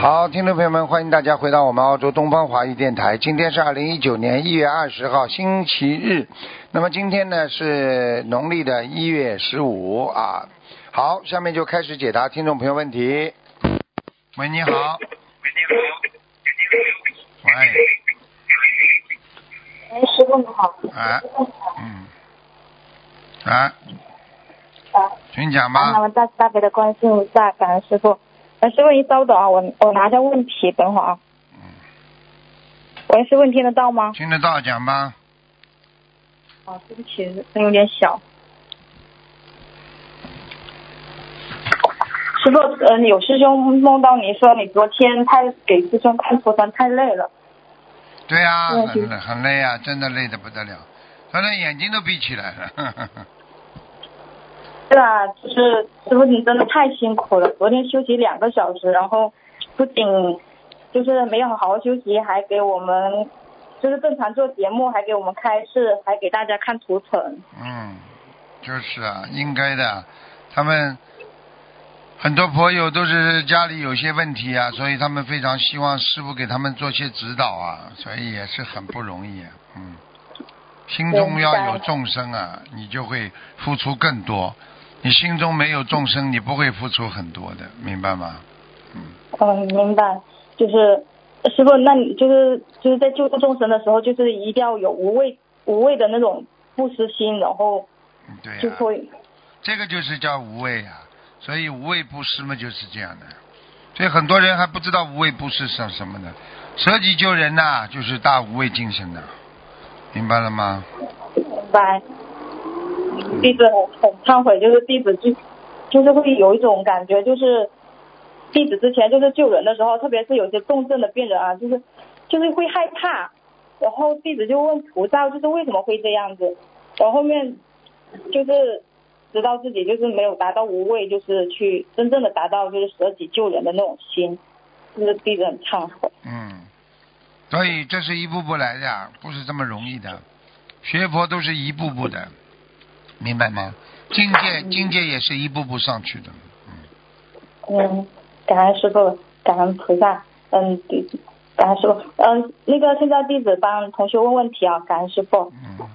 好，听众朋友们，欢迎大家回到我们澳洲东方华语电台。今天是二零一九年一月二十号，星期日。那么今天呢是农历的一月十五啊。好，下面就开始解答听众朋友问题。喂，你好。喂，你好。喂。哎，师傅你好。啊。嗯。啊。啊。请讲吧。那么大慈大悲的关心一下，感恩师傅。呃，师傅您稍等啊，我我拿下问题，等会儿啊。嗯。喂，师傅你听得到吗？听得到，讲吧。啊，对不起，声有点小。师傅，呃，有师兄梦到你说你昨天太给师兄看佛山太累了。对呀、嗯很累很累啊，真的累得不得了，他的眼睛都闭起来了。对啊，就是师傅你真的太辛苦了，昨天休息两个小时，然后不仅就是没有好好休息，还给我们就是正常做节目，还给我们开示，还给大家看图层。嗯，就是啊，应该的。他们很多朋友都是家里有些问题啊，所以他们非常希望师傅给他们做些指导啊，所以也是很不容易啊。嗯，心中要有众生啊，你就会付出更多。你心中没有众生，你不会付出很多的，明白吗？嗯，嗯，明白。就是师傅，那你就是就是在救度众生的时候，就是一定要有无畏无畏的那种不失心，然后对呀、就会这个就是叫无畏啊，所以无畏不施嘛就是这样的。所以很多人还不知道无畏不施是什么呢？舍己救人呐、就是大无畏精神呐、明白了吗？明白。弟子很很忏悔，就是弟子就就是会有一种感觉，就是弟子之前就是救人的时候，特别是有些重症的病人啊，就是就是会害怕，然后弟子就问菩萨，就是为什么会这样子，然后后面就是知道自己就是没有达到无畏，就是去真正的达到就是舍己救人的那种心，就是弟子很忏悔。嗯，所以这是一步步来的，不是这么容易的。学佛都是一步步的，明白吗？境界境界也是一步步上去的。嗯，感恩师傅，感恩菩萨，嗯，感恩师傅，嗯，那个现在弟子帮同学问问题啊，感恩师傅，嗯，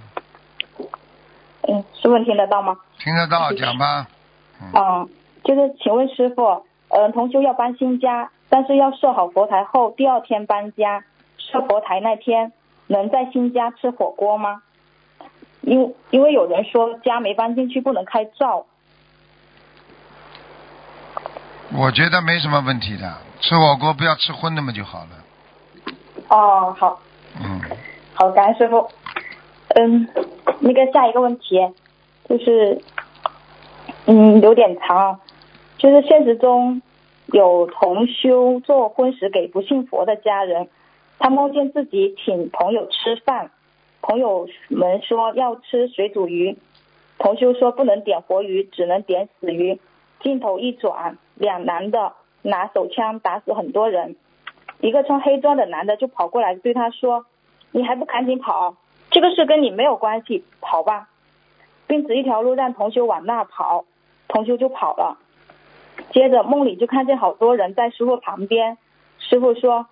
嗯，师傅你听得到吗？听得到，讲吧。嗯，嗯，就是请问师傅，嗯，同修要搬新家，但是要设好佛台后，第二天搬家，设佛台那天能在新家吃火锅吗？因因为有人说家没搬进去不能开灶，我觉得没什么问题的，吃火锅不要吃荤的嘛就好了。哦，好，嗯，好，感恩师傅。嗯，那个下一个问题就是，嗯，有点长，就是现实中有同修做婚食给不信佛的家人，他梦见自己请朋友吃饭，朋友们说要吃水煮鱼，同修说不能点活鱼，只能点死鱼。镜头一转，两男的拿手枪打死很多人，一个穿黑装的男的就跑过来对他说：“你还不赶紧跑？这个事跟你没有关系，跑吧！”并指一条路让同修往那跑，同修就跑了。接着梦里就看见好多人在师傅旁边，师傅说：“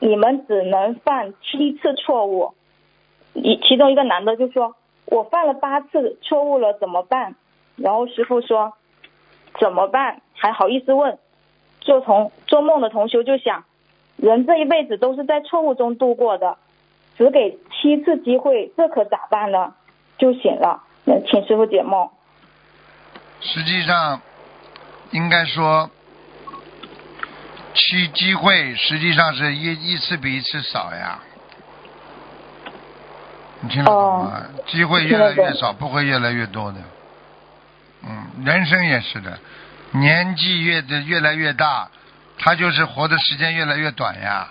你们只能犯七次错误。”一其中一个男的就说：“我犯了八次错误了，怎么办？”然后师傅说：“怎么办？还好意思问？”做同做梦的同修就想，人这一辈子都是在错误中度过的，只给七次机会，这可咋办呢？就醒了，请师傅解梦。实际上应该说，其机会实际上是一一次比一次少呀。你听得懂吗？机会越来越少，不会越来越多的。嗯，人生也是的，年纪越的越来越大，他就是活的时间越来越短呀，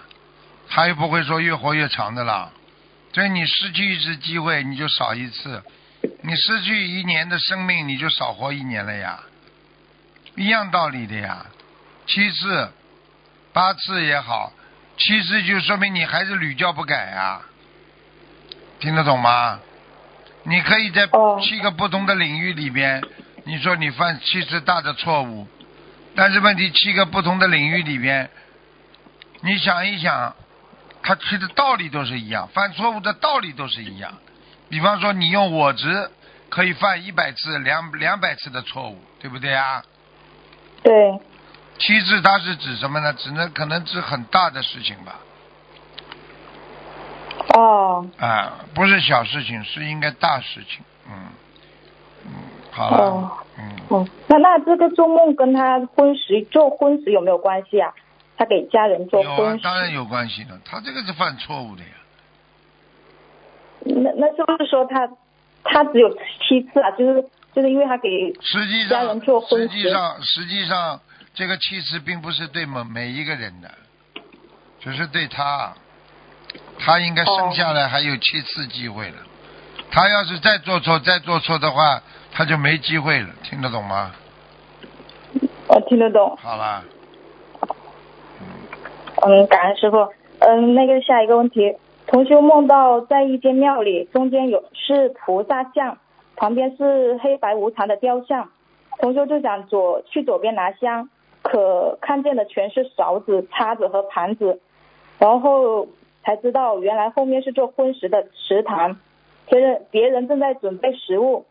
他又不会说越活越长的啦。所以你失去一次机会，你就少一次。你失去一年的生命，你就少活一年了呀，一样道理的呀。七次、八次也好，七次就说明你还是屡教不改呀，听得懂吗？你可以在哦七个不同的领域里边，你说你犯七次大的错误，但是问题七个不同的领域里边，你想一想，他其实道理都是一样，犯错误的道理都是一样。比方说，你用我执可以犯一百次、两两百次的错误，对不对啊？对，七次它是指什么呢？只能可能指很大的事情吧，哦，啊，不是小事情，是应该大事情。嗯，嗯，好了，哦嗯，哦，那那这个做梦跟他婚时做婚时有没有关系啊？他给家人做婚，时，当然有关系了。他这个是犯错误的呀。那那是不是说他他只有七次啊？就是就是因为他给实际上家人做，婚实际上，实际上，这个七次并不是对每每一个人的，只是对他，他应该生下来还有七次机会了。他要是再做错，再做错的话，他就没机会了。听得懂吗？我听得懂，好了，嗯，感恩师傅。嗯，那个下一个问题，同修梦到在一间庙里，中间有是菩萨像，旁边是黑白无常的雕像。同修就想左去左边拿香，可看见的全是勺子、叉子和盘子，然后才知道原来后面是做荤食的食堂，别人别人正在准备食物。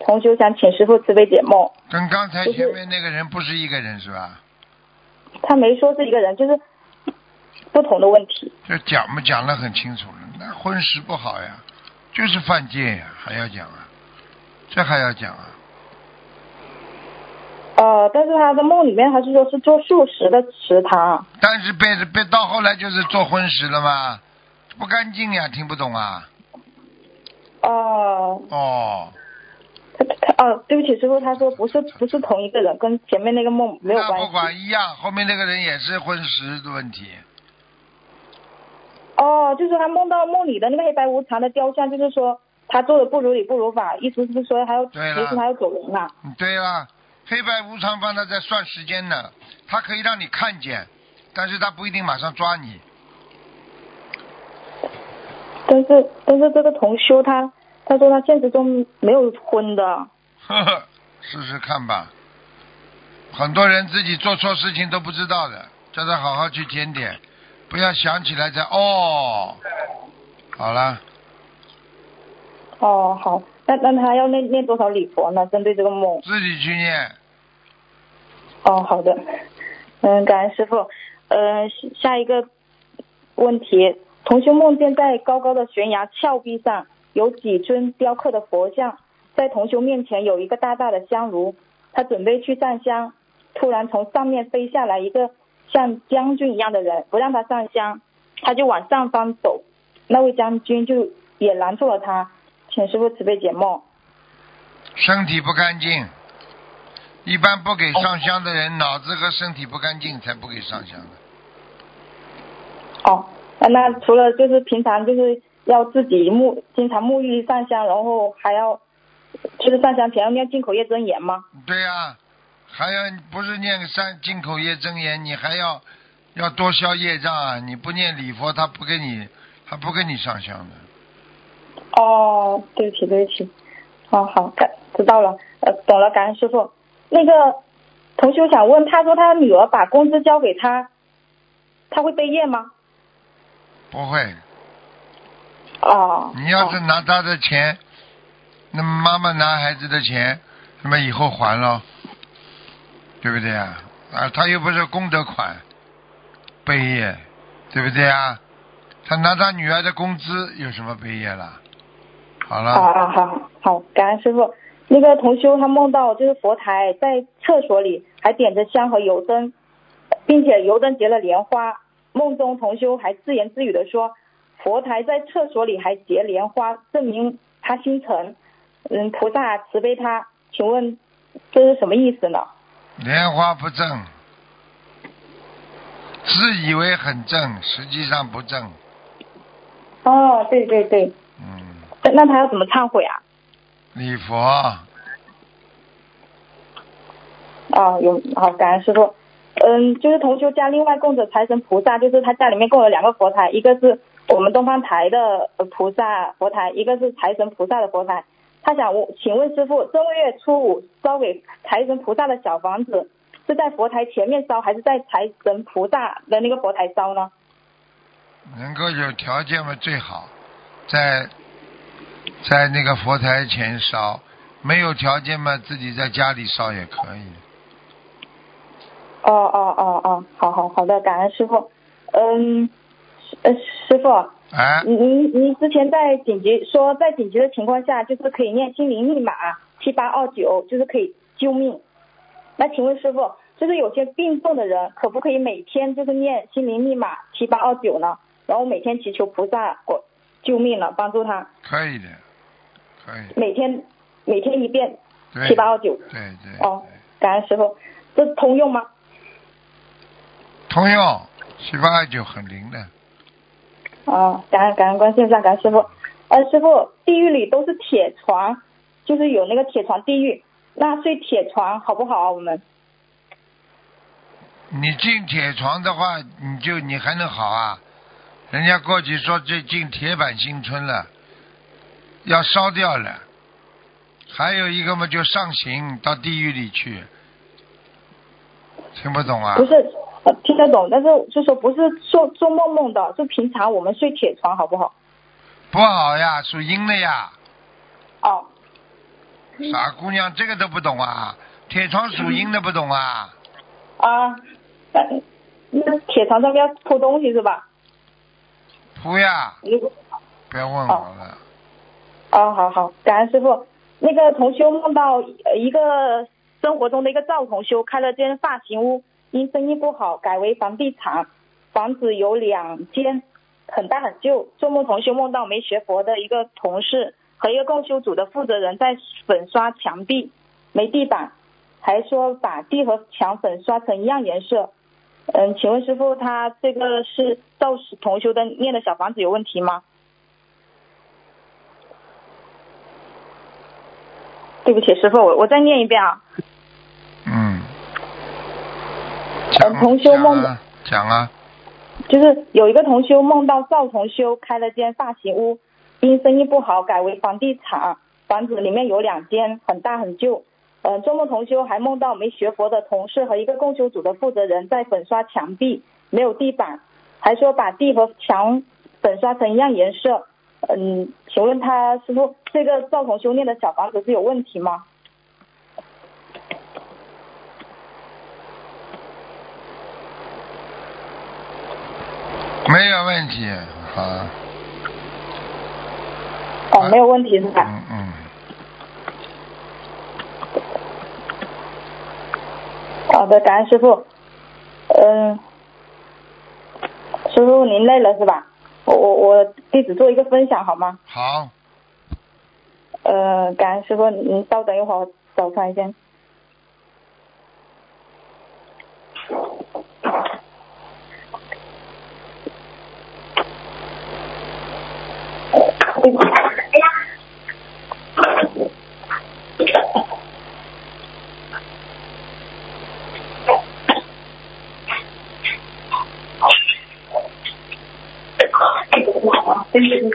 同修想请师傅慈悲解梦，跟刚才前面那个人不是一个人是吧？他没说是一个人，就是不同的问题。这讲嘛，讲的很清楚了。那荤食不好呀，就是犯戒呀，还要讲啊，这还要讲啊。呃，但是他的梦里面他是说是做素食的食堂。但是被被到后来就是做荤食了嘛，不干净呀，听不懂啊？哦、哦，他他哦，对不起师傅，他说不是不是同一个人，跟前面那个梦没有关那不管。一样，后面那个人也是荤食的问题。哦，就是他梦到梦里的那个黑白无常的雕像，就是说他做的不如理不如法，意思是说他要其实他要走人了。嗯对了，黑白无常帮他在算时间呢，他可以让你看见，但是他不一定马上抓你。但是但是这个同修他他说他现实中没有婚的。呵呵，试试看吧。很多人自己做错事情都不知道的，叫他好好去检点，不要想起来再哦。好了，哦，好，那那他要念念多少礼佛呢？针对这个梦。自己去念。哦，好的，嗯，感恩师傅。呃，下一个问题，同修梦见在高高的悬崖峭壁上有几尊雕刻的佛像，在同修面前有一个大大的香炉，他准备去上香，突然从上面飞下来一个像将军一样的人，不让他上香，他就往上方走，那位将军就也拦住了他，请师傅慈悲解梦。身体不干净，一般不给上香的人，脑子和身体不干净才不给上香的。哦，那那除了就是平常就是要自己沐经常沐浴上香，然后还要就是上香前要念进口业真言吗？对呀、还要不是念三进口业真言，你还要要多消业障啊！你不念礼佛，他不给你，他不给你上香的。哦，对不起对不起，哦好，感知道了，呃懂了，感恩师傅。那个同学想问，他说他女儿把工资交给他，他会背业吗？不会，哦，你要是哦拿他的钱，那妈妈拿孩子的钱，那么以后还咯，对不对啊？啊，他又不是功德款，背业，对不对啊？他拿他女儿的工资有什么背业了？好了。好好好好，感恩师傅。那个同修他梦到就是佛台在厕所里还点着香和油灯，并且油灯结了莲花。梦中同修还自言自语的说，佛台在厕所里还结莲花，证明他心诚。嗯，菩萨慈悲他。请问这是什么意思呢？莲花不正，自以为很正，实际上不正。哦，对对对，嗯，那那他要怎么忏悔啊？礼佛，啊，有好，感恩师傅。嗯，就是同修家另外供着财神菩萨，就是他家里面供了两个佛台，一个是我们东方台的呃菩萨佛台，一个是财神菩萨的佛台。他想我请问师傅，正月初五烧给财神菩萨的小房子是在佛台前面烧，还是在财神菩萨的那个佛台烧呢？能够有条件嘛最好，在在那个佛台前烧，没有条件嘛自己在家里烧也可以。哦哦哦哦，好好好的，感恩师傅。嗯，师呃师傅，啊，您您您之前在紧急说在紧急的情况下，就是可以念心灵密码七八二九，就是可以救命。那请问师傅，就是有些病重的人，可不可以每天就是念心灵密码七八二九呢？然后每天祈求菩萨我救命了，帮助他，可以的，每天每天一遍对，七八二九。对对哦，感恩师傅，这通用吗？通用七八二九很灵的，哦，感恩感恩观世音菩萨，感恩师傅。呃，师傅，地狱里都是铁床，就是有那个铁床地狱，那睡铁床好不好啊？我们你进铁床的话，你就你还能好啊？人家过去说这进铁板新村了，要烧掉了。还有一个嘛，就上刑到地狱里去，听不懂啊不？是呃听得懂，但是就说不是做做梦梦的，就平常我们睡铁床好不好？不好呀，属阴的呀，哦，傻姑娘，这个都不懂啊？铁床属阴的不懂啊？啊，那那铁床上面要铺东西是吧？铺呀，如果不要问我了。哦，哦好好，感恩师傅。那个同修梦到一个生活中的一个赵同修开了间发型屋，因生意不好改为房地产，房子有两间，很大很旧。做梦同修梦到没学佛的一个同事和一个共修组的负责人在粉刷墙壁，没地板，还说把地和墙粉刷成一样颜色。嗯，请问师傅，他这个是赵同修的念的小房子有问题吗？对不起，师傅，我我再念一遍啊。嗯。呃讲同修梦讲啊，讲啊，就是有一个同修梦到赵同修开了间发型屋，因生意不好改为房地产，房子里面有两间，很大很旧。呃，周末同修还梦到没学佛的同事和一个共修组的负责人在粉刷墙壁，没有地板，还说把地和墙粉刷成一样颜色。嗯，请问他师傅，这个赵同修念的小房子是有问题吗？没有问题，好，哦，没有问题是吧？嗯嗯，好的，感恩师傅。嗯，师傅您累了是吧？我我我弟子做一个分享好吗？好，呃，感恩师傅，您稍等一会儿，我找他一下。哎呀，对对对。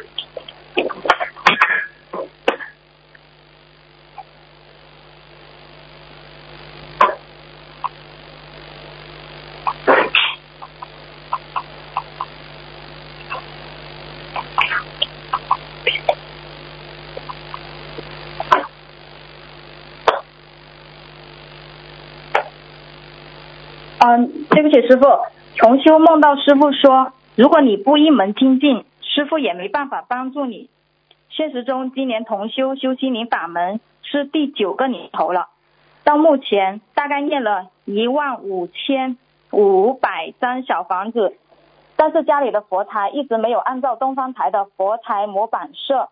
嗯，对不起，师傅，重修梦到师傅说，如果你不一门精进，师傅也没办法帮助你。现实中，今年同修修心灵法门是第九个年头了，到目前大概念了一万五千五百张小房子，但是家里的佛台一直没有按照东方台的佛台模板设，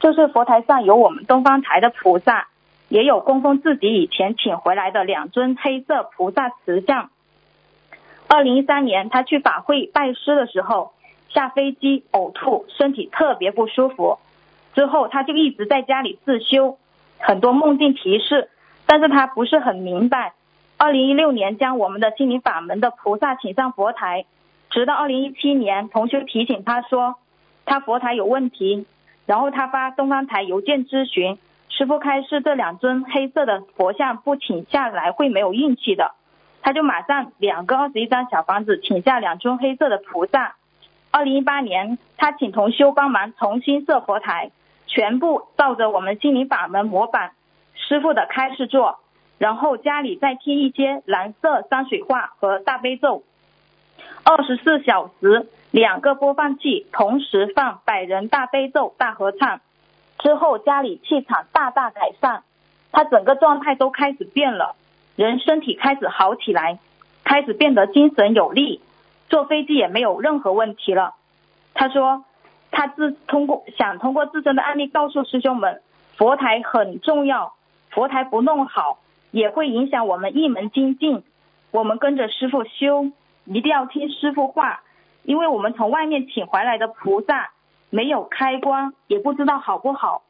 就是佛台上有我们东方台的菩萨，也有供奉自己以前请回来的两尊黑色菩萨瓷像。二零一三年，他去法会拜师的时候，下飞机呕吐，身体特别不舒服。之后他就一直在家里自修，很多梦境提示，但是他不是很明白。二零一六年将我们的心灵法门的菩萨请上佛台，直到二零一七年，同修提醒他说他佛台有问题，然后他发东方台邮件咨询师傅开示这两尊黑色的佛像不请下来会没有运气的，他就马上两个二十一张小房子请下两尊黑色的菩萨。二零一八年，他请同修帮忙重新设佛台，全部照着我们心灵法门模板师傅的开示做。然后家里再贴一些蓝色山水画和大悲咒，二十四小时两个播放器同时放百人大悲咒大合唱，之后家里气场大大改善，他整个状态都开始变了，人身体开始好起来，开始变得精神有力，坐飞机也没有任何问题了。他说他自通过想通过自身的案例告诉师兄们，佛台很重要，佛台不弄好。也会影响我们一门精进。我们跟着师傅修，一定要听师傅话，因为我们从外面请回来的菩萨没有开光，也不知道好不好。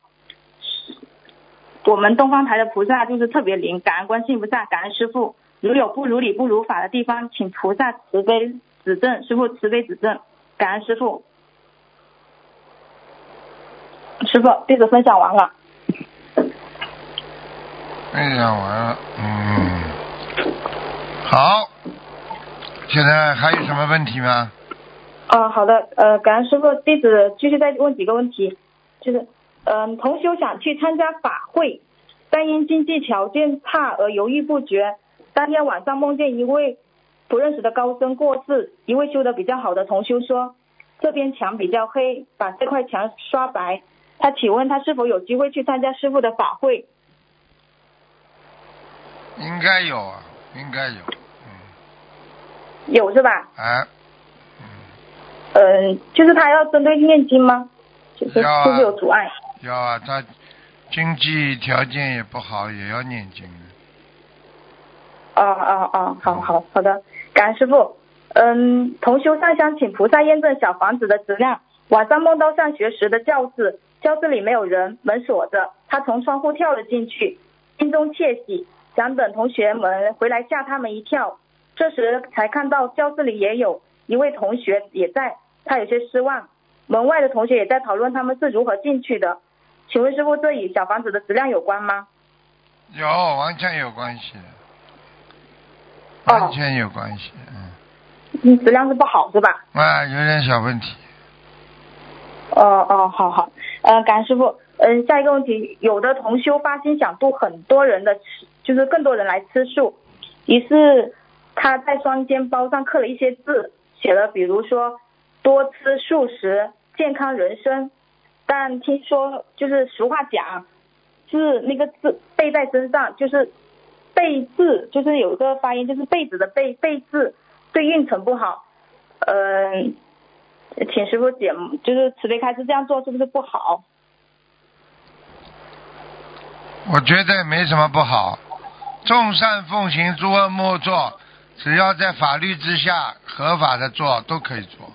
我们东方台的菩萨就是特别灵，感恩观世音菩萨，感恩师傅。如有不如理、不如法的地方，请菩萨慈悲指正，师傅慈悲指正，感恩师傅。师傅，弟子分享完了。分享完了，嗯，好，现在还有什么问题吗？啊，好的，呃，感恩师傅，弟子继续再问几个问题，就是，嗯，同修想去参加法会，但因经济条件差而犹豫不决。当天晚上梦见一位不认识的高僧过世，一位修的比较好的同修说，这边墙比较黑，把这块墙刷白。他请问他是否有机会去参加师傅的法会？应该有啊，应该有，嗯，有是吧？啊，嗯，嗯，就是他要针对念经吗？就是就是有阻碍。要啊，他经济条件也不好，也要念经。哦哦哦，好好好的，感恩师傅。嗯，同修上香请菩萨验证小房子的质量。晚上梦到上学时的教室，教室里没有人，门锁着，他从窗户跳了进去，心中窃喜。想等同学们回来吓他们一跳，这时才看到教室里也有一位同学也在，他有些失望。门外的同学也在讨论他们是如何进去的。请问师傅，这与小房子的质量有关吗？有，完全有关系。完全有关系，嗯。嗯，质量是不好是吧？啊，有点小问题。哦哦，好好，呃，感恩师傅。嗯，下一个问题，有的同修发心想度很多人的。就是更多人来吃素，于是他在双肩包上刻了一些字，写了比如说多吃素食，健康人生。但听说就是俗话讲，是那个字背在身上，就是背字，就是有一个发音，就是被子的被背字，对运程不好。嗯，请师傅解，就是慈悲开示这样做是不是不好？我觉得没什么不好。众善奉行，诸恶莫作。只要在法律之下合法的做，都可以做，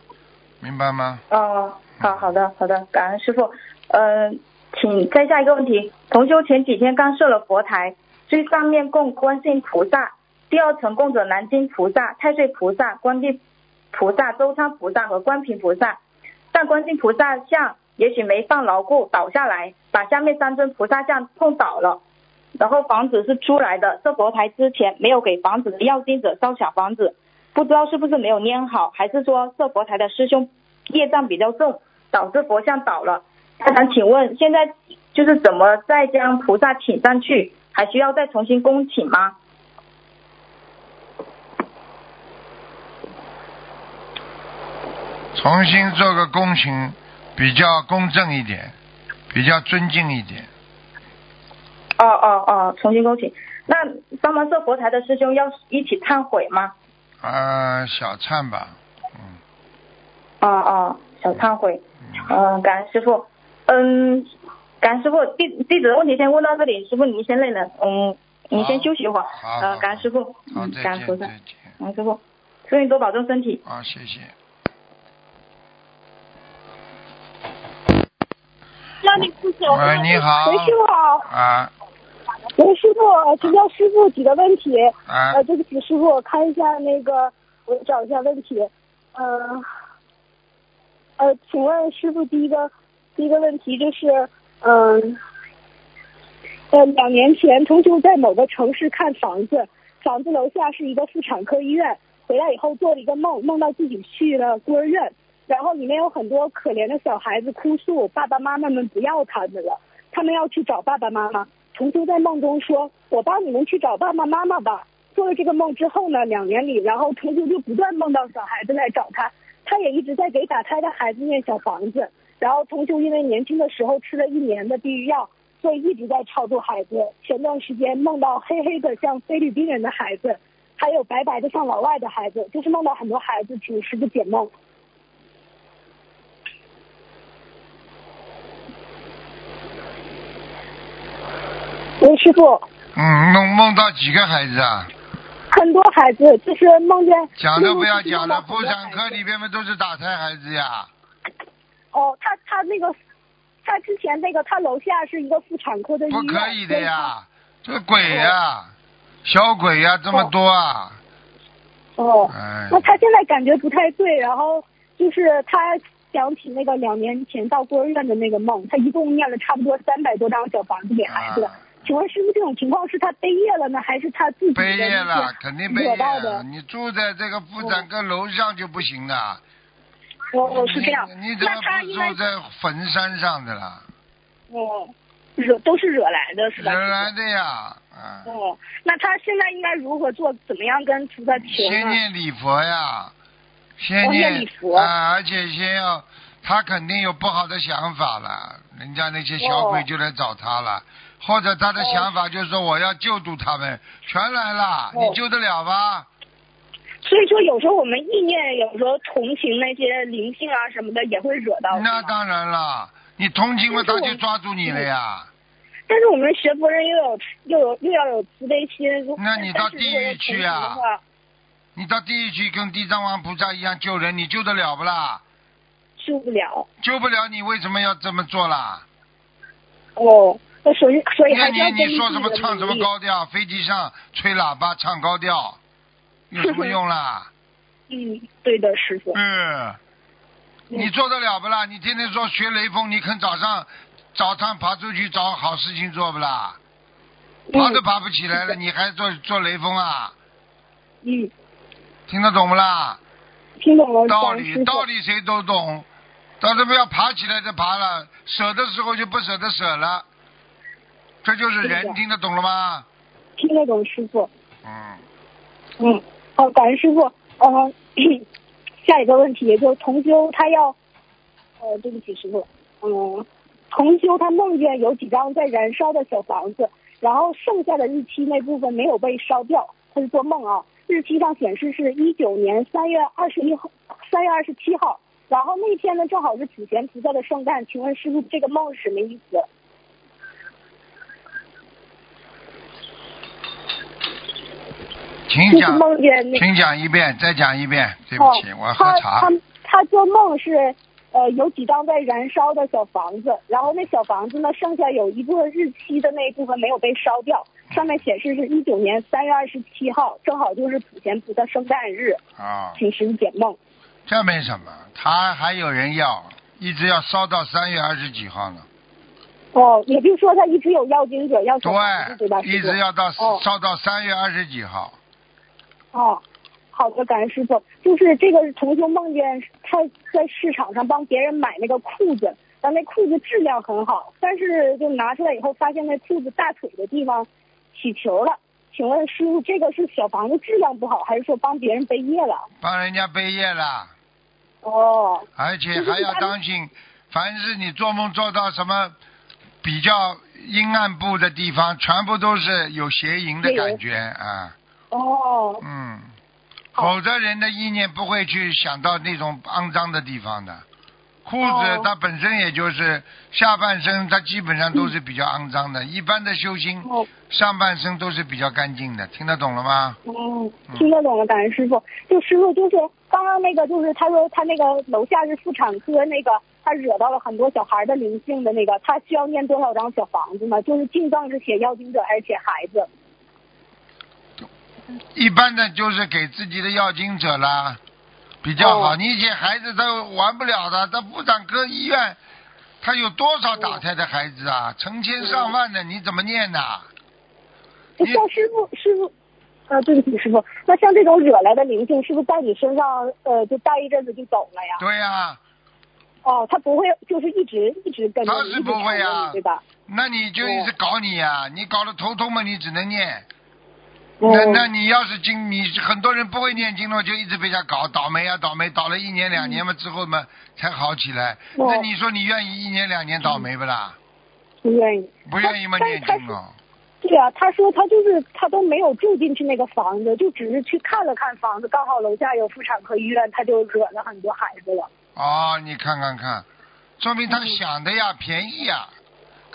明白吗？哦，好好的，好的，感恩师傅。嗯，请再下一个问题。同修前几天刚设了佛台，最上面供观世音菩萨，第二层供着南京菩萨、太岁菩萨、观地菩萨、周昌菩萨和观平菩萨。但观世音菩萨像也许没放牢固，倒下来，把下面三尊菩萨像碰倒了。然后房子是租来的，设佛台之前没有给房子的要经者烧小房子，不知道是不是没有粘好，还是说设佛台的师兄业障比较重，导致佛像倒了。他想请问，现在就是怎么再将菩萨请上去，还需要再重新恭请吗？重新做个恭请，比较公正一点，比较尊敬一点。哦哦哦，重新恭请。那帮忙设佛台的师兄要一起忏悔吗？呃，小忏吧，嗯。哦哦，小忏悔。嗯，感恩师傅。嗯，感恩师傅。弟弟子的问题先问到这里，师傅您先累了，嗯，您先休息一会儿。好。呃，感恩师傅。嗯，感恩菩萨。感恩师傅。祝你多保重身体。啊，谢谢。让你父亲，喂，你好。师傅好。啊。喂，师傅，请教师傅几个问题。啊呃，对不起，师傅，我看一下那个，我找一下问题。呃，呃，请问师傅，第一个第一个问题就是，嗯、呃，两年前同修在某个城市看房子，房子楼下是一个妇产科医院，回来以后做了一个梦，梦到自己去了孤儿院，然后里面有很多可怜的小孩子哭诉，爸爸妈妈们不要他们了，他们要去找爸爸妈妈。同修在梦中说：“我帮你们去找爸爸妈妈吧。”做了这个梦之后呢，两年里，然后同修就不断梦到小孩子来找他，他也一直在给打胎的孩子念小房子。然后同修因为年轻的时候吃了一年的避孕药，所以一直在超度孩子。前段时间梦到黑黑的像菲律宾人的孩子，还有白白的像老外的孩子，就是梦到很多孩子，请师傅解梦。喂，师傅，嗯，梦梦到几个孩子啊？很多孩子就是梦见讲都不要讲了，妇产科里边嘛都是打胎孩子呀。哦，他他那个，他之前那个他楼下是一个妇产科的医院，不可以的呀，这个鬼呀，小鬼呀，这么多啊！他。哦，哎，那他现在感觉不太对，然后就是他想起那个两年前到孤儿院的那个梦，他一共念了差不多三百多张小房子给孩子。啊请问师傅，这种情况是他背业了呢，还是他自己的背业了，肯定背业。的？你住在这个妇产科楼上就不行了。我我哦是这样，你你怎么不住在坟山上的啦？哦，惹都是惹来的是吧？惹来的呀，啊，哦，那他现在应该如何做？怎么样跟菩萨求先？念礼佛呀，先哦念礼佛啊，而且先要，他肯定有不好的想法了，人家那些小鬼哦就来找他了，或者他的想法就是说我要救度他们，全来了，哦你救得了吗？所以说，有时候我们意念，有时候同情那些灵性啊什么的，也会惹到。那当然了，你同情了，他就抓住你了呀。但是我们学佛人又有又有又要有慈悲心。那你到地狱去啊你到地狱去跟地藏王菩萨一样救人，你救得了不啦？救不了。救不了，你为什么要这么做啦？哦，那所以所以那你还是要根据你说什么唱什么？高调？飞机上吹喇叭唱高调，有什么用啦？嗯，对的，师傅。嗯，你做得了不啦？你天天说学雷锋，你肯早上早上爬出去找好事情做不啦？爬都嗯爬不起来了，你还做做雷锋啊？嗯，听得懂不啦？听懂了，道理道理谁都懂，但是不要爬起来就爬了，舍的时候就不舍得舍了，这就是人，听得懂了吗？听得懂师傅。嗯，嗯，好，感恩师傅。呃，下一个问题就是同修他要，呃，对不起师傅，嗯，同修他梦见有几张在燃烧的小房子，然后剩下的日期那部分没有被烧掉，他是做梦啊，日期上显示是一九年三月二十一号，三月二十七号，然后那天呢正好是普贤菩萨的圣诞，请问师傅这个梦是什么意思？就是请讲，梦见那请讲一遍，再讲一遍。对不起，我要喝茶他。他做梦是呃有几张在燃烧的小房子，然后那小房子呢剩下有一部分日期的那一部分没有被烧掉，上面显示是一九年三月二十七号，正好就是普贤菩萨圣诞日，啊，请师傅解梦。这没什么，他还有人要，一直要烧到三月二十几号呢。哦，也就是说他一直有要经者要对吧？对，师傅一直要到哦烧到三月二十几号。哦，好的，感恩师傅。就是这个同学梦见他在市场上帮别人买那个裤子，然后那裤子质量很好，但是就拿出来以后发现那裤子大腿的地方起球了。请问师傅，这个是小房子质量不好，还是说帮别人背业了？帮人家背业了，哦，而且还要当心，凡是你做梦做到什么比较阴暗部的地方，全部都是有邪淫的感觉啊，哦，嗯，否则人的意念不会去想到那种肮脏的地方的。裤子哦它本身也就是下半身，它基本上都是比较肮脏的。一般的修心，哦，上半身都是比较干净的，听得懂了吗？嗯，听得懂了，感恩师傅。就师傅，就是刚刚那个，就是他说他那个楼下是妇产科那个，他惹到了很多小孩的灵性的那个，他需要念多少张小房子呢？就是进藏是写妖精者还是写孩子？一般的就是给自己的要经者啦，比较好。哦你写孩子他玩不了的，他部长科医院，他有多少打胎的孩子啊？成千上万的，你怎么念呐？你像师傅师傅，啊，对不起师傅，那像这种惹来的灵性，是不是在你身上呃就待一阵子就走了呀？对呀、哦，他不会就是一直一直跟着你，他是不会呀你对吧？那你就一直搞你呀、你搞得头痛嘛，你只能念。哦那那你要是经，你很多人不会念经了，就一直被人家搞，倒霉啊倒霉，倒了一年两年嘛之后嘛才好起来。哦那你说你愿意一年两年倒霉不啦？不愿意。不愿意嘛念经了。对啊，他说他就是他都没有住进去那个房子，就只是去看了看房子，刚好楼下有妇产科医院，他就惹了很多孩子了。哦，你看看看，说明他想的呀，便宜呀，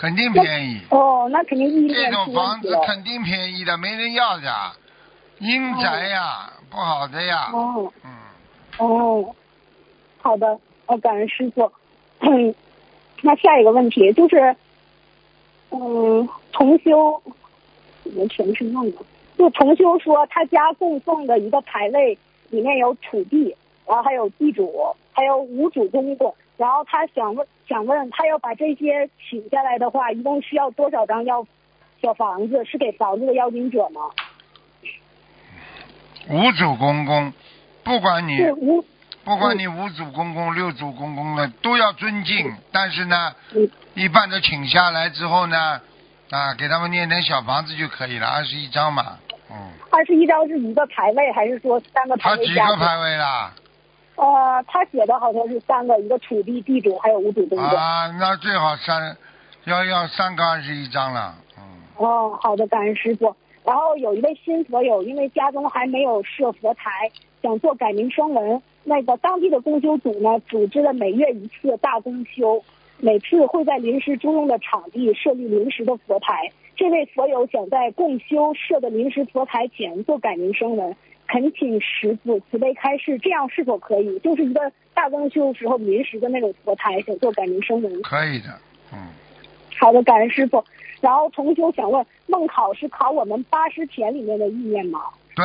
肯定便宜。哦，那肯定意这种房。子肯定便宜的，没人要的，阴宅呀，不好的呀。哦嗯，哦，好的，我，感恩师傅。那下一个问题就是，嗯，同修，我全是弄的。就重修说，他家供奉的一个牌位里面有土地，然后还有地主，还有五主公公。然后他想问，想问他要把这些请下来的话，一共需要多少张要小房子？是给房子的邀请者吗？五祖公公，不管你五不管你五祖公公、六祖公公的都要尊敬，但是呢，嗯一般都请下来之后呢，啊，给他们念点小房子就可以了，二十一张嘛，嗯，二十一张是一个牌位，还是说三个牌他位加起来？几个牌位啦？呃，他写的好像是三个，一个土地地主，还有五主公公。啊，那最好三，要要三个二十一张了，嗯，哦，好的，感恩师傅。然后有一位新佛友，因为家中还没有设佛台，想做改名声文。那个当地的公修组呢，组织了每月一次大公修，每次会在临时租用的场地设立临时的佛台。这位佛友想在共修设的临时佛台前做改名声文，恳请师傅慈悲开示，这样是否可以？就是一个大公修时候临时的那种佛台，想做改名声文。可以的，嗯，好的，感恩师傅。然后同修想问，梦考是考我们八十田里面的意念吗？对，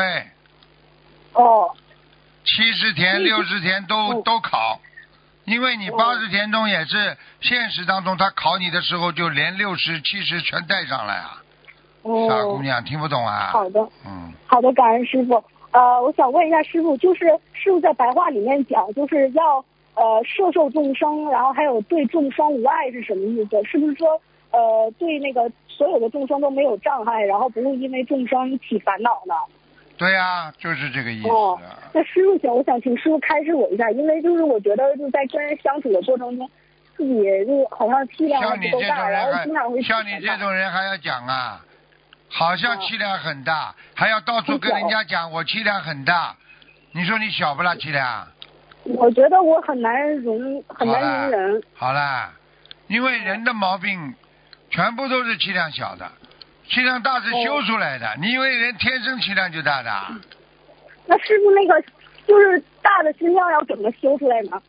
哦，七十田、嗯六十田都嗯都考，因为你哦八十田中也是现实当中他考你的时候就连六十、七十全带上来啊，傻姑哦，娘听不懂啊？好的，嗯，好的，感恩师傅。呃，我想问一下师傅，就是师傅在白话里面讲，就是要呃摄受众生，然后还有对众生无碍是什么意思？是不是说呃对那个所有的众生都没有障碍，然后不会因为众生起烦恼呢？对呀、就是这个意思。那师傅想，我想请师傅开示我一下，因为就是我觉得就在跟人相处的过程中，自己就好像气量不够大，然后经常会像你这种人还要讲啊，好像哦气量很大，还要到处跟人家讲我气量很大，你说你小不啦气量？我觉得我很难容很难容人。好啦，因为人的毛病全部都是气量小的，气量大是修出来的。你以为人天生气量就大的？那师傅那个就是大的心量要怎么修出来呢？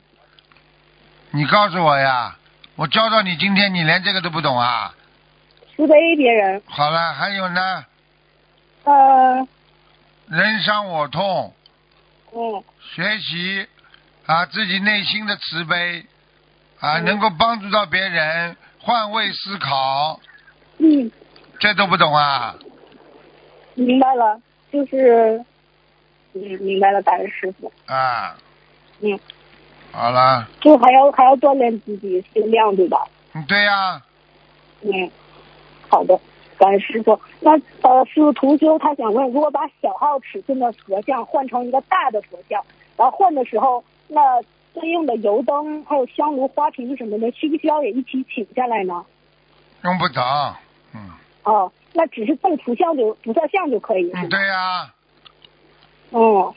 你告诉我呀，我教到你今天你连这个都不懂啊？慈悲别人，好了，还有呢，呃，人伤我痛，嗯，学习啊自己内心的慈悲啊，嗯。能够帮助到别人，换位思考，嗯，这都不懂啊？明白了，就是，嗯，明白了，感恩师傅。啊，嗯，好了，就还要还要锻炼自己心量，对吧？嗯对呀、嗯，好的，感恩师傅。那呃，师傅同修他想问，如果把小号尺寸的佛像换成一个大的佛像，然后换的时候，那对应的油灯、还有香炉、花瓶什么的，需不需要也一起请下来呢？用不着，嗯哦，那只是供图像就菩萨像就可以，了嗯，对呀、嗯，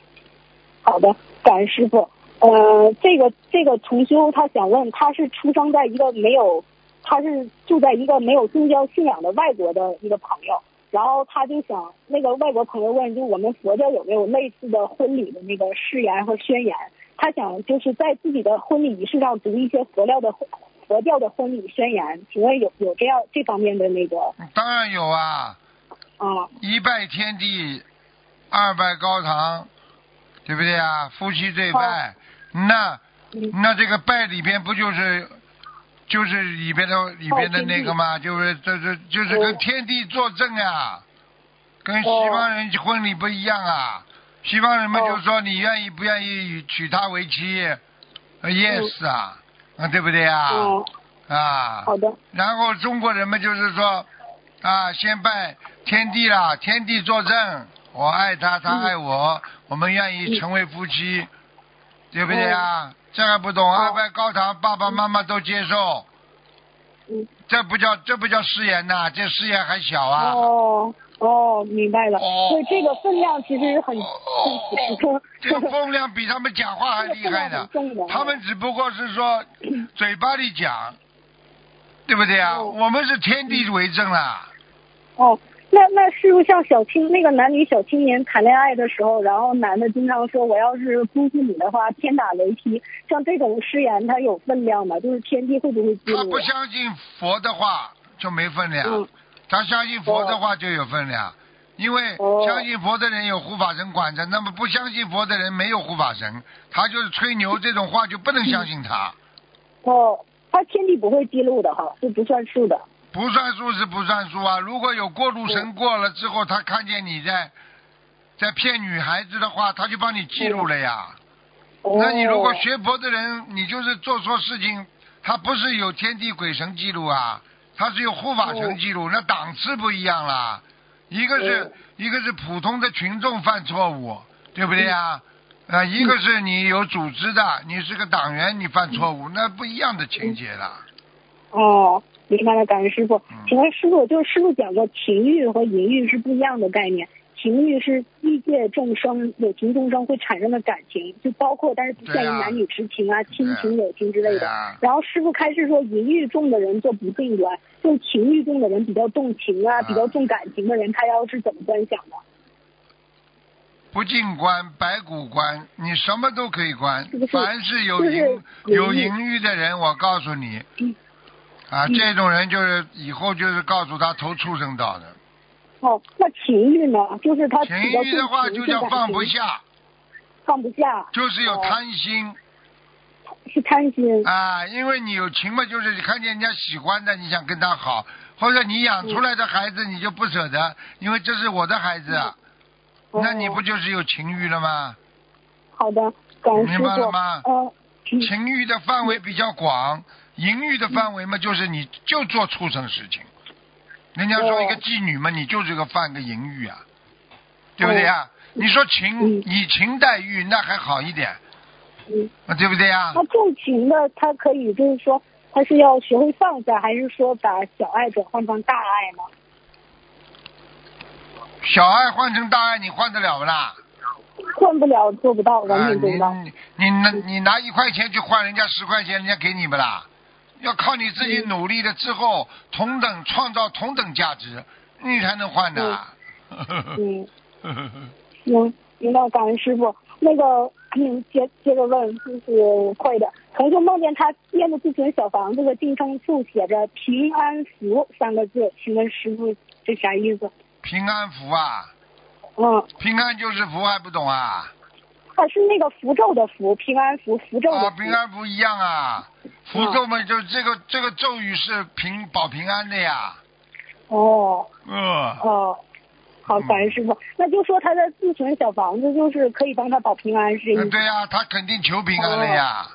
好的，感恩师傅。呃，这个这个同修他想问，他是出生在一个没有，他是住在一个没有宗教信仰的外国的一个朋友，然后他就想那个外国朋友问，就我们佛教有没有类似的婚礼的那个誓言和宣言？他想就是在自己的婚礼仪式上读一些佛教的佛教的婚礼宣言，请问有有这样这方面的那个当然有啊，啊？一拜天地，二拜高堂，对不对啊？夫妻对拜，那嗯那这个拜里边不就是就是里边的里边的那个嘛？就是这这就是跟哦。天地作证啊，跟西方人婚礼不一样啊。西方人们哦就说你愿意不愿意娶她为妻、呃 y e s 啊，啊对不对啊？哦，啊，好的，然后中国人们就是说，啊，先拜天地啦，天地作证，我爱他，他爱我，我们愿意成为夫妻，对不对啊？这还不懂？二拜高堂，爸爸妈妈都接受，嗯，这不叫这不叫誓言呐，这誓言还小啊。哦哦，明白了。哦所以这个分量其实很哦这个分量比他们讲话还厉害呢他们只不过是说 嘴巴里讲，对不对啊？哦我们是天地为证啦。哦。那那是不是像小青那个男女小青年谈恋爱的时候，然后男的经常说我要是辜负你的话，天打雷劈，像这种誓言它有分量吗？就是天地会不会记他不？相信佛的话就没分量，嗯他相信佛的话就有分量。因为哦相信佛的人有护法神管着，那么不相信佛的人没有护法神，他就是吹牛这种话就不能相信他。哦，他天地不会记录的哈，是不算数的。不算数是不算数啊！如果有过路神过了之后，他看见你在在骗女孩子的话，他就帮你记录了呀。哦、那你如果学佛的人，你就是做错事情，他不是有天地鬼神记录啊，他是有护法神记录，那档次不一样啦。一个是、哦一个是普通的群众犯错误，对不对啊？啊，一个是你有组织的，你是个党员，你犯错误，那不一样的情节了。哦，明白了，感恩师傅嗯。请问师傅，就是师傅讲过情欲和淫欲是不一样的概念。情欲是欲界众生有情众生会产生的感情，就包括但是不限于男女之情啊、亲情、友情之类的。啊然后师傅开始说，淫欲重的人做不正观，就情欲重的人比较重情啊，啊比较重感情的人，他要是怎么观想的？不净观、白骨观，你什么都可以观是。是凡是有有淫欲的人，我告诉你嗯，啊，嗯这种人就是以后就是告诉他投畜生道的。哦，那情欲呢？就是他情欲的话就叫放不下，放不下，就是有哦贪心是贪心。啊。因为你有情嘛，就是你看见人家喜欢的，你想跟他好，或者你养出来的孩子你就不舍得，因为这是我的孩子，啊那你哦不就是有情欲了吗？好的，感谢师明。白了吗情欲的范围比较广，淫欲的范围嘛，就是你就做畜生事情。人家说一个哦妓女嘛，你就是个犯个淫欲啊，对不对啊？你说情嗯以情待欲，那还好一点，嗯，啊，对不对啊？他重情的，他可以就是说，他是要学会放下，还是说把小爱转换成大爱呢？小爱换成大爱，你换得了不啦？换不了，做不到，完啊，全做不到。你你拿你拿一块钱去换人家十块钱，人家给你不啦？要靠你自己嗯努力了之后，同等创造同等价值，你才能换的。嗯，行，明白，感恩师傅。那个，嗯，接接着问，就是会的。同学梦见他念的自存小房子的进称处写着“平安福”三个字，请问师傅这啥意思？平安符啊，嗯，平安就是福，还不懂啊？啊，是那个符咒的符，平安符，符咒的啊，平安符一样啊，符咒嘛，就这个这个咒语是平保平安的呀。哦嗯，哦，好，感恩师傅。那就说他的自存小房子就是可以帮他保平安，是这意思？嗯对呀、他肯定求平安了呀。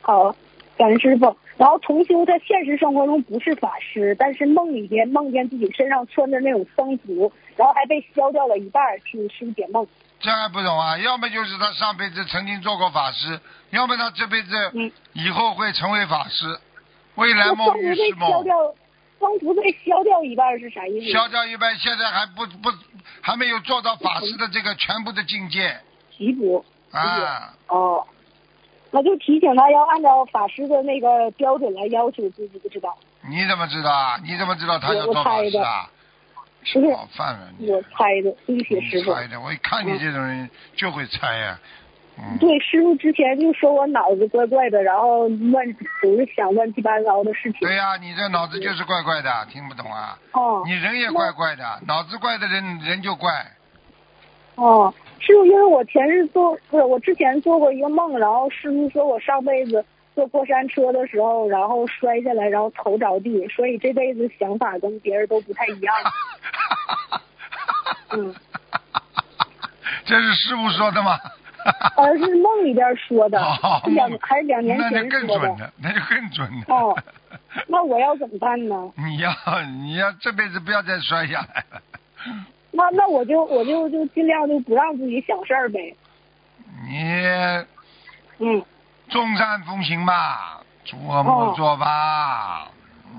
好，感恩师傅。然后同修在现实生活中不是法师，但是梦里边梦见自己身上穿着那种僧服，然后还被削掉了一半儿，请师傅解梦。这还不懂啊？要么就是他上辈子曾经做过法师，要么他这辈子嗯以后会成为法师。未来梦服被预示梦，削掉，僧服被削掉一半是啥意思？消掉一半，现在还不不还没有做到法师的这个全部的境界提补。啊。哦，那就提醒他要按照法师的那个标准来要求自己，不知道？你怎么知道啊？你怎么知道他要我做法师啊？不是好饭了你！我猜的，对不起师傅。你猜的，我一看你这种人就会猜呀、嗯，对，师傅之前就说我脑子怪怪的，然后乱总是想乱七八糟的事情。对呀、你这脑子就是怪怪的，听不懂啊？哦你人也怪怪的，脑子怪的人人就怪。哦，师傅，因为我前世做不是我之前做过一个梦，然后师傅说我上辈子坐过山车的时候，然后摔下来，然后头着地，所以这辈子想法跟别人都不太一样。嗯，这是师傅说的吗？而是梦里边说的哦，两还是两年前说的。更准了，那就更准了。哦，那我要怎么办呢？你要你要这辈子不要再摔下来了。那那我就我就就尽量就不让自己想事儿呗。你嗯，众善奉行吧，诸恶莫作吧。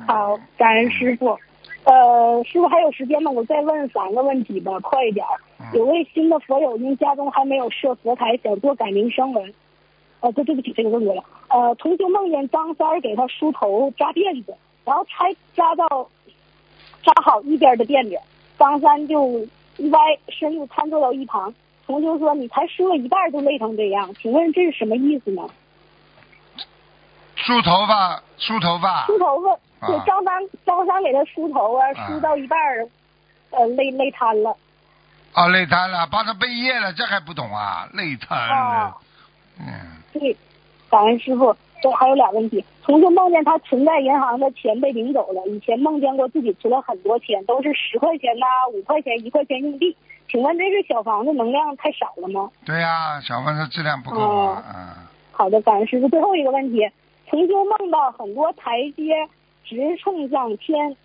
好，感恩师傅。呃，师傅还有时间吗？我再问三个问题吧，快一点儿。有位新的佛友因家中还没有设佛台，想做改名声文。呃，对，对不起，这个问题了。呃，同修梦见张三儿给他梳头扎辫子，然后才扎到扎好一边的辫子，张三就歪身又瘫坐到一旁。同修说：“你才梳了一半就累成这样，请问这是什么意思呢？”梳头发，梳头发。梳头发，啊对，张三张三给他梳头啊，啊梳到一半儿，呃，累累瘫了。啊，累瘫了，帮他背业了，这还不懂啊？累瘫了啊，嗯，对，感恩师傅。对，还有俩问题。同学梦见他存在银行的钱被领走了，以前梦见过自己存了很多钱，都是十块钱呐、五块钱、一块钱硬币。请问这是小房子能量太少了吗？对呀、小房子质量不够哦啊，嗯。好的，感恩师傅。最后一个问题，同修梦到很多台阶直冲向天，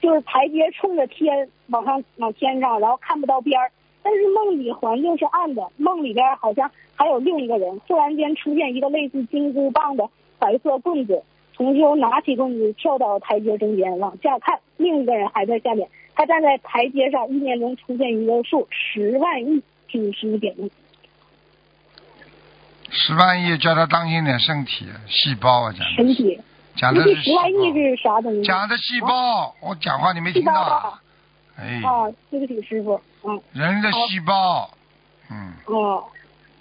就是台阶冲着天往上往天上，然后看不到边儿。但是梦里环境是暗的，梦里边好像还有另一个人。突然间出现一个类似金箍棒的白色棍子，同修拿起棍子跳到台阶中间往下看，另一个人还在下面。他站在台阶上，意念中出现一个数十万亿，请师傅点。十万亿叫他当心点身体细胞啊，讲的身体。讲的是十万亿细是啥东西？讲的细胞，我讲话你没听到啊？啊哎，啊，对不起，师傅，嗯，人的细胞，嗯，哦，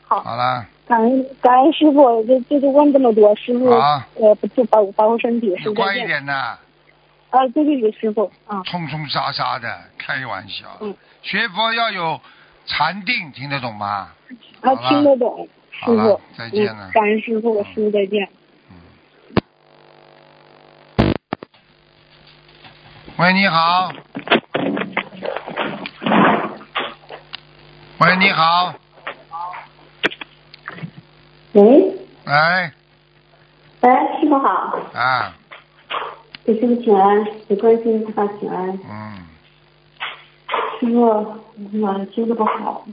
好，好了，感恩感恩师傅，就就就问这么多，师傅啊呃不就保保护身体，师你乖一。点呐，啊，对对对，师傅啊，冲冲杀杀的，开玩笑。嗯学佛要有禅定，听得懂吗？啊听得懂，师傅，再见了。嗯，感恩师傅，师傅再见。喂，你好。喂，你好。喂，哎，喂，师傅好，啊，给师傅请安，给观世音菩萨请安。嗯，师傅，我修的不好，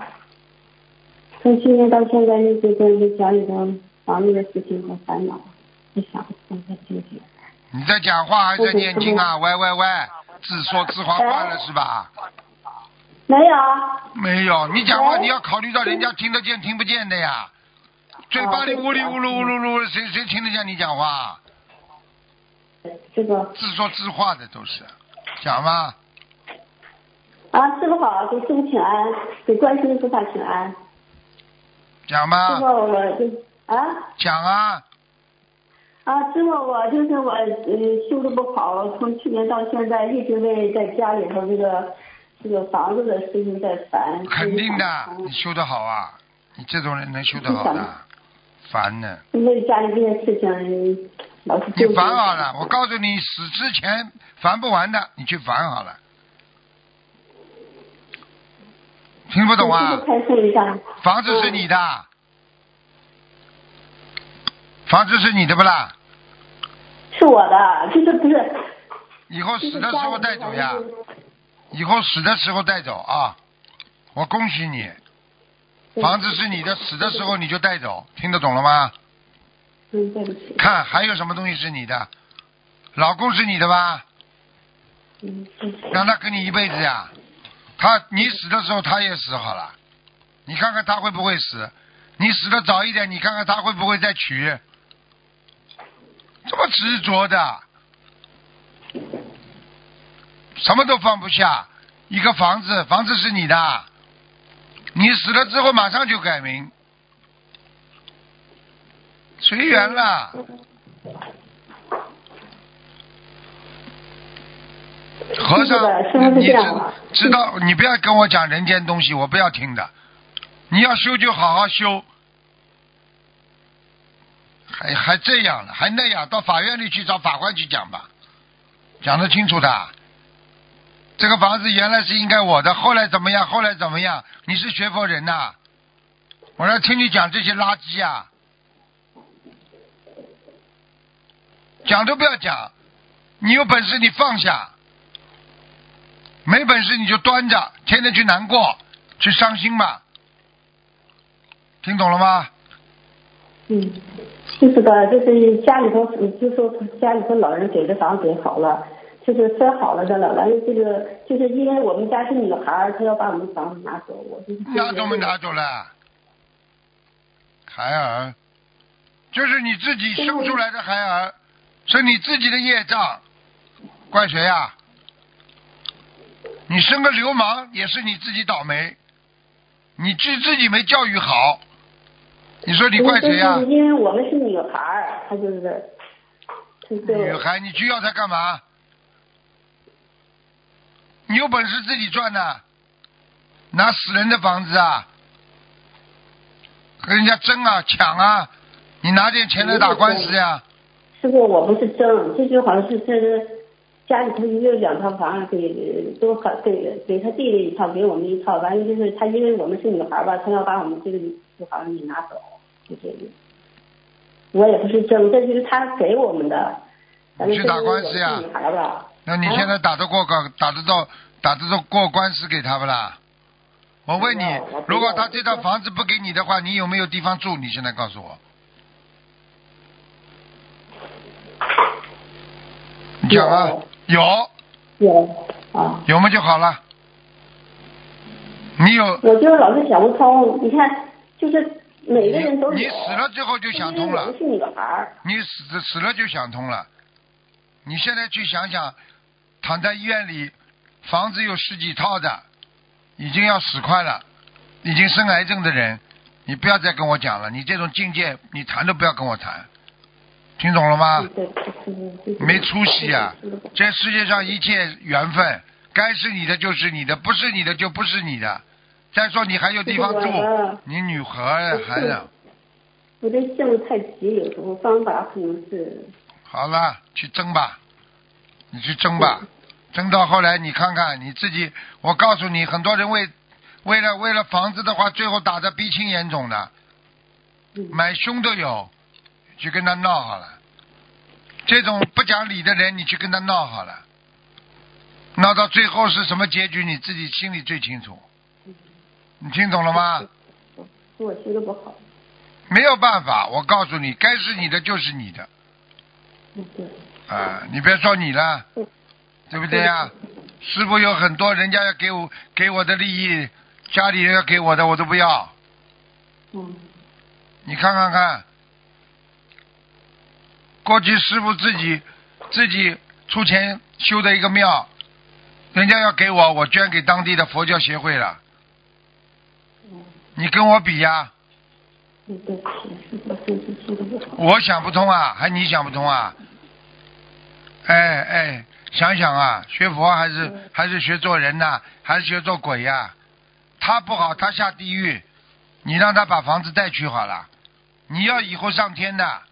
从去年到现在一直跟着家里的房子的事情和烦恼，不想不再纠结。你在讲话还是在念经啊？喂喂喂，自说自话惯了是吧？没有，没有，你讲话你要考虑到人家听得见听不见的呀。嘴巴里哦呜里呜噜呜噜噜，谁谁听得见你讲话？这个自说自话的都是，讲吧。啊，师傅好，给师傅请安，给观世音菩萨请安。讲师傅，我就啊讲啊，啊，师傅，我就是我嗯修的不好，从去年到现在一直为在家里头这个这个房子的事情在烦。肯定的，嗯你修的好啊，你这种人能修得好的，烦呢。为家里这件事情老是纠你。烦好了，我告诉你，死之前烦不完的，你去烦好了。听不懂啊开示一下。房子是你的，房子是你的不啦？是我的，就是不是？以后死的时候带走呀，以后死的时候带走啊！我恭喜你，房子是你的，死的时候你就带走，听得懂了吗？嗯，对不起。看还有什么东西是你的？老公是你的吧？让他跟你一辈子呀。他你死的时候他也死好了，你看看他会不会死？你死的早一点，你看看他会不会再娶？这么执着的，什么都放不下。一个房子，房子是你的，你死了之后马上就改名，随缘了。和尚，你知知道，你不要跟我讲人间东西，我不要听的。你要修就好好修，还还这样了，还那样，到法院里去找法官去讲吧，讲得清楚的。这个房子原来是应该我的，后来怎么样？后来怎么样？你是学佛人呐、我要听你讲这些垃圾啊！讲都不要讲，你有本事你放下，没本事你就端着，天天去难过，去伤心吧。听懂了吗？嗯，就是的，就是家里头，就说家里头老人给的房子给好了，就是分好了的了。完了，这个就是因为我们家是女孩儿，她要把我们房子拿走，我就是那怎么拿走了？孩儿，就是你自己生出来的孩儿，是你自己的业障，怪谁啊？你生个流氓也是你自己倒霉，你自自己没教育好，你说你怪谁呀、就是因为我们是女孩儿，她就是，就是女孩，你去要她干嘛？你有本事自己赚呐，拿死人的房子啊，和人家争啊抢啊，你拿点钱来打官司呀、师傅，我不是争，这就好像是是家里头有两套房，给都好给给他弟弟一套，给我们一套，完了就是他因为我们是女孩儿吧，他要把我们这个就好像你拿走，就这个。我也不是争，这就是他给我们的。你去打官司呀这是女孩吧？那你现在打得过高，打得到，打得到过官司给他不啦？我问你如果他这套房子不给你的话，你有没有地方住？你现在告诉我。你讲啊，有有啊，有嘛就好了。你有我就老是想不通。你看，就是每个人都有。你死了之后就想通了。你死死了就想通了。你现在去想想，躺在医院里，房子有十几套的，已经要死快了，已经生癌症的人，你不要再跟我讲了。你这种境界，你谈都不要跟我谈，听懂了吗？没出息啊！这世界上一切缘分，该是你的就是你的，不是你的就不是你的。再说你还有地方住，你女孩儿孩子，我这性子太急，有时候方法可能是好了，去争吧，你去争吧，争到后来你看看你自己。我告诉你，很多人为为了为了房子的话，最后打得鼻青眼肿的，嗯买凶都有，去跟他闹好了。这种不讲理的人，你去跟他闹好了，闹到最后是什么结局，你自己心里最清楚。你听懂了吗？是我学的不好。没有办法，我告诉你，该是你的就是你的啊！你别说你了，嗯对不对呀？师傅有很多人家要给我给我的利益，家里人要给我的我都不要。嗯，你看看看，过去师傅自己自己出钱修的一个庙，人家要给我，我捐给当地的佛教协会了。你跟我比呀。我想不通啊，还你想不通啊？哎哎，想想啊，学佛还是还是学做人呐、还是学做鬼呀、他不好，他下地狱，你让他把房子带去好了。你要以后上天的，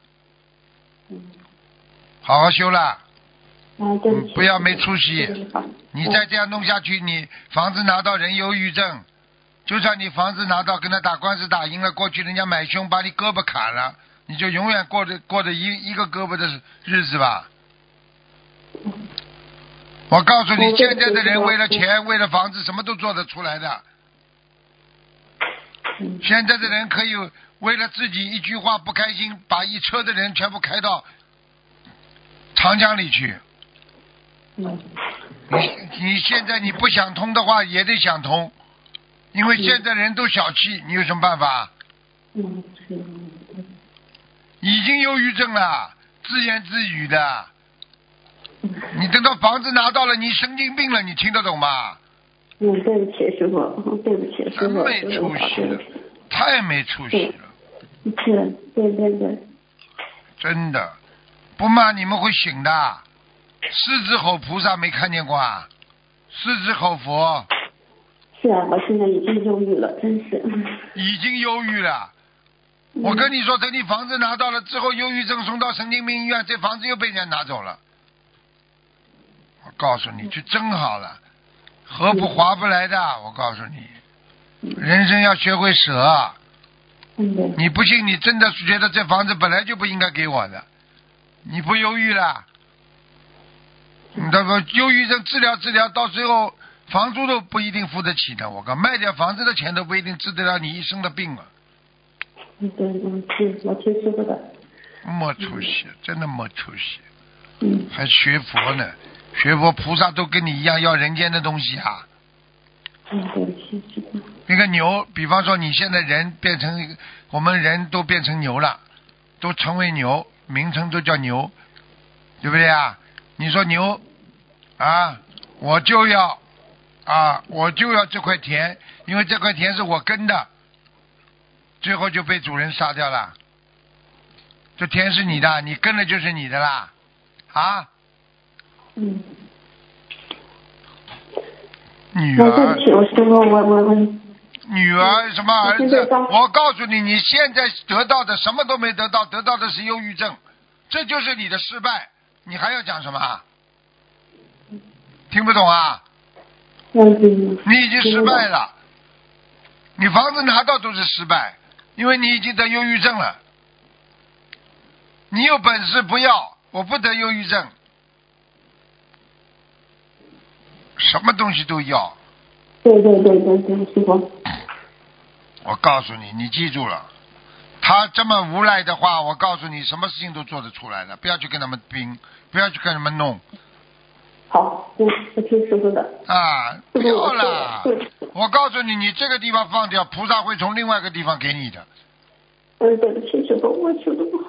嗯，好好修了。啊，对不起，嗯不要没出息你再这样弄下去，你房子拿到人忧郁症，就算你房子拿到跟他打官司打赢了，过去人家买凶把你胳膊砍了，你就永远过着过着一一个胳膊的日子吧。我告诉你，现在的人为了钱，为了房子，什么都做得出来的。嗯现在的人可以为了自己一句话不开心，把一车的人全部开到长江里去。嗯你你现在你不想通的话，也得想通，因为现在人都小气，你有什么办法？已经忧郁症了，自言自语的。嗯你等到房子拿到了，你神经病了，你听得懂吗？嗯，对不起，师傅，嗯对不起，师傅，真没出息了太没出息了。是，对对对，真的，不骂你们会醒的。狮子吼菩萨没看见过啊？狮子吼佛是啊，我现在已经忧郁了，真是。已经忧郁了。我跟你说，等你房子拿到了之后，忧郁症送到神经病医院，这房子又被人家拿走了。我告诉你，去争好了，合不划不来的。我告诉你，人生要学会舍。你不信，你真的是觉得这房子本来就不应该给我的，你不忧郁了？你这个忧郁症治疗治疗，到最后房租都不一定付得起的。我告卖掉房子的钱都不一定治得了你一生的病啊，嗯对，嗯是，我听说过的。没出息，真的没出息，嗯还学佛呢，学佛菩萨都跟你一样要人间的东西啊。那个牛，比方说你现在人变成，我们人都变成牛了，都成为牛，名称都叫牛，对不对啊？你说牛啊，我就要啊，我就要这块田，因为这块田是我耕的，最后就被主人杀掉了。这田是你的，你耕了就是你的啦，啊，嗯，女儿对不。起，我师傅，我我我，女儿什么儿子我告诉你，你现在得到的什么都没得到，得到的是忧郁症，这就是你的失败。你还要讲什么？听不懂啊？你已经失败了，你房子拿到都是失败，因为你已经得忧郁症了。你有本事不要，我不得忧郁症，什么东西都要。对对对对对，师傅。我告诉你，你记住了，他这么无赖的话，我告诉你，什么事情都做得出来的，不要去跟他们拼，不要去跟他们弄好，我，我听师傅的。啊！不，要我了我告诉你，你这个地方放掉，菩萨会从另外一个地方给你的。嗯，对不起，师傅，我说的不好。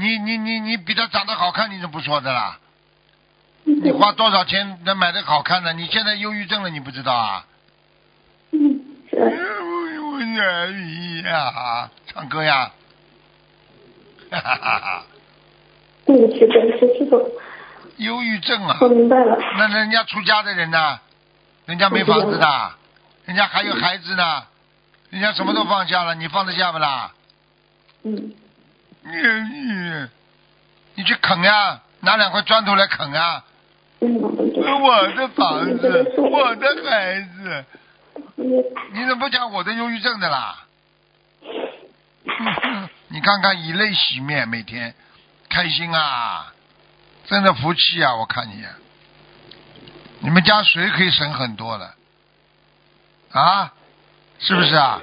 你你你你比他长得好看，你怎么不说的啦？嗯你花多少钱能买的好看的？你现在忧郁症了，你不知道啊？嗯，是。我难以呀，唱歌呀！哈哈哈哈！对不起，对不起，师傅，忧郁症啊！我明白了。那人家出家的人呢？人家没房子的，人家还有孩子呢，人家什么都放下了，你放得下不啦？嗯，你你你去啃呀，拿两块砖头来啃啊！我的房子，我的孩子，你怎么不讲我的忧郁症的啦？你看看以泪洗面，每天开心啊，真的福气啊！我看你，你们家水可以省很多了，啊，是不是啊？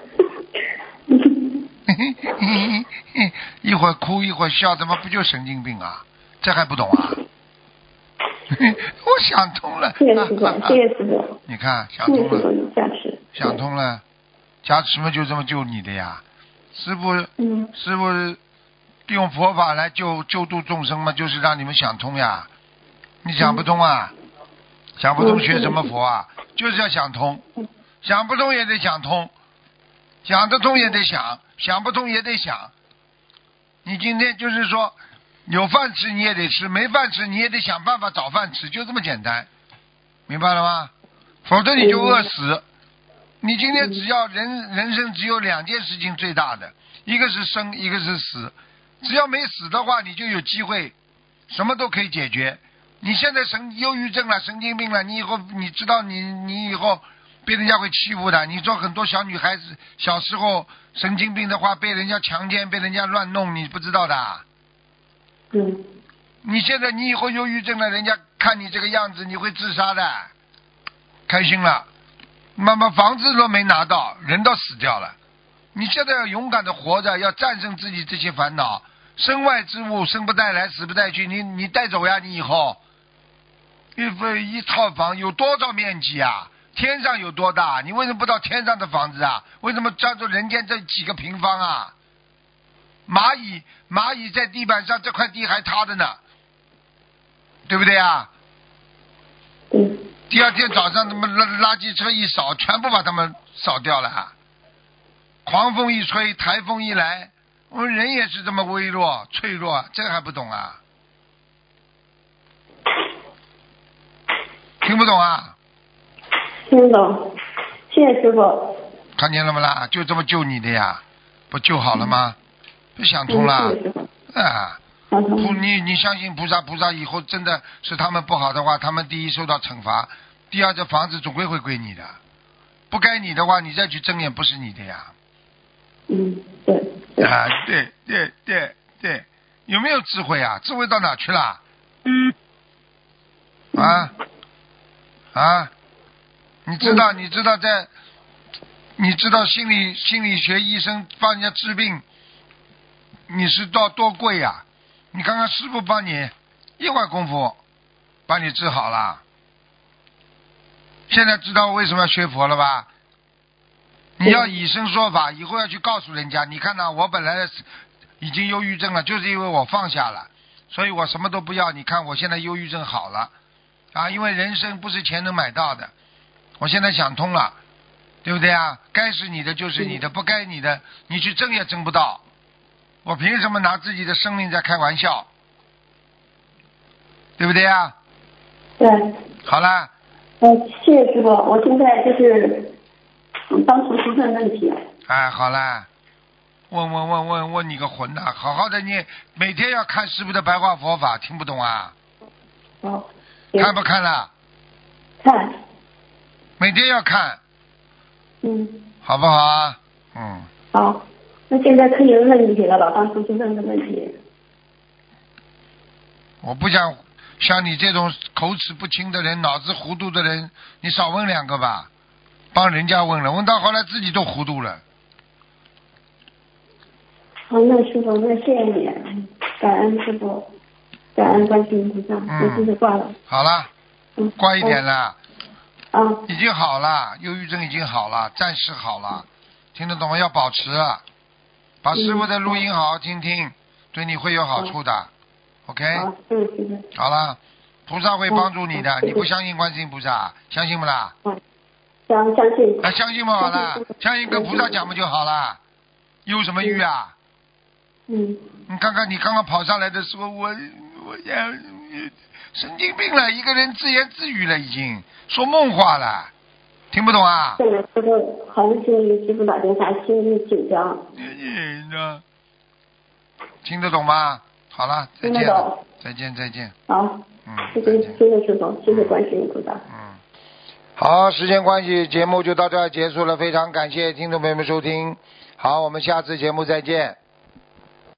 一会儿哭一会儿笑，怎么不就神经病啊？这还不懂啊？我想通了。谢谢师傅，谢谢师傅，你看想通了，有加持。想通了，加持嘛就这么救你的呀。师傅，嗯师傅用佛法来救救度众生嘛，就是让你们想通呀。你想不通啊？想不通学什么佛啊？就是要想通，想不通也得想通，想得通也得想，想不通也得想。你今天就是说，有饭吃你也得吃，没饭吃你也得想办法找饭吃，就这么简单，明白了吗？否则你就饿死。你今天只要人人生只有两件事情最大的，一个是生，一个是死。只要没死的话，你就有机会，什么都可以解决。你现在神忧郁症了，神经病了，你以后你知道你你以后被人家会欺负的。你说很多小女孩子小时候神经病的话，被人家强奸，被人家乱弄，你不知道的。嗯你现在你以后忧郁症了，人家看你这个样子，你会自杀的。开心了，妈妈房子都没拿到，人都死掉了。你现在要勇敢的活着，要战胜自己这些烦恼。身外之物，生不带来，死不带去。你你带走呀，你以后一分一套房有多少面积啊？天上有多大？你为什么不到天上的房子啊？为什么抓住人间这几个平方啊？蚂蚁蚂蚁在地板上，这块地还塌着呢，对不对啊？对，第二天早上，他们垃垃圾车一扫，全部把他们扫掉了啊。狂风一吹，台风一来，我们人也是这么微弱、脆弱，这还不懂啊？听不懂啊？听懂，谢谢师傅。看见了没啦？就这么救你的呀，不救好了吗？不想通了啊！不，你你相信菩萨，菩萨以后真的是他们不好的话，他们第一受到惩罚，第二这房子总归会归你的，不该你的话，你再去争也不是你的呀。嗯，对对，啊，对对对对，有没有智慧啊？智慧到哪去了？嗯啊啊！你知道你知道在，你知道心理心理学医生帮人家治病，你是到多贵呀、你看看师傅帮你一会儿功夫把你治好了，现在知道为什么要学佛了吧？你要以身说法，以后要去告诉人家，你看呐，我本来已经忧郁症了，就是因为我放下了，所以我什么都不要。你看我现在忧郁症好了，啊，因为人生不是钱能买到的，我现在想通了，对不对啊？该是你的就是你的，不该你的，你去争也争不到。我凭什么拿自己的生命在开玩笑？对不对啊？对，好了，呃，谢谢师傅。我现在就是嗯当初出现问题，哎，好啦，问问问问问你个混呐！好好的你每天要看师傅的白话佛法，听不懂啊？哦，看不看了？看，每天要看，嗯，好不好啊？嗯，好。那现在可以问问题了吧？当初就问的问题。我不想像你这种口齿不清的人、脑子糊涂的人，你少问两个吧，帮人家问了，问到后来自己都糊涂了。好，那师傅，那谢谢你，感恩师傅，感恩观世音菩萨，嗯我这就挂了。好了，嗯，乖一点了，啊，已经好了，忧郁症已经好了，暂时好了，听得懂吗？要保持，把师傅的录音好好听听，对你会有好处的。OK，好，了，菩萨会帮助你的，嗯你不相信观世音菩萨，相信不啦？相相信。啊，相信不好了，相信跟菩萨讲不就好了？忧什么郁啊？嗯，你看看你刚刚跑上来的时候，我我呀神经病了，一个人自言自语了，已经说梦话了，听不懂啊？现在师傅好像是师傅打电话，心里紧张。你呢？听得懂吗？好了，再见了懂，再见再见，好，嗯，谢谢。谢谢师傅，谢谢观世音菩萨。嗯，好，时间关系，节目就到这儿结束了，非常感谢听众朋友们收听，好，我们下次节目再见。